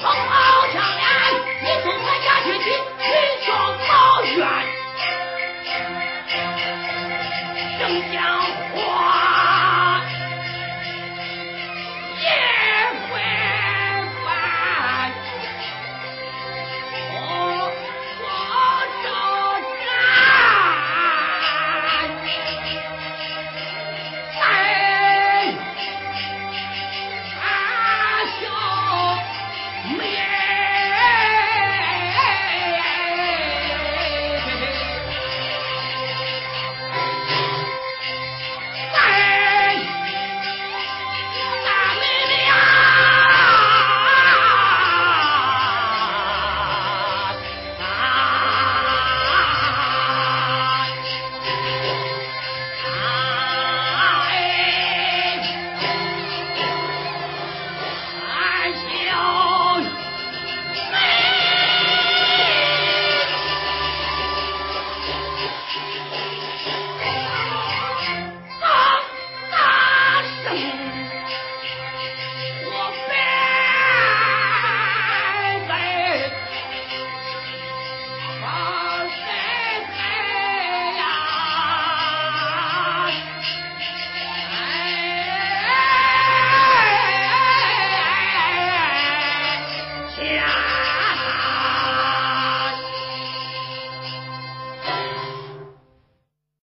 冲啊！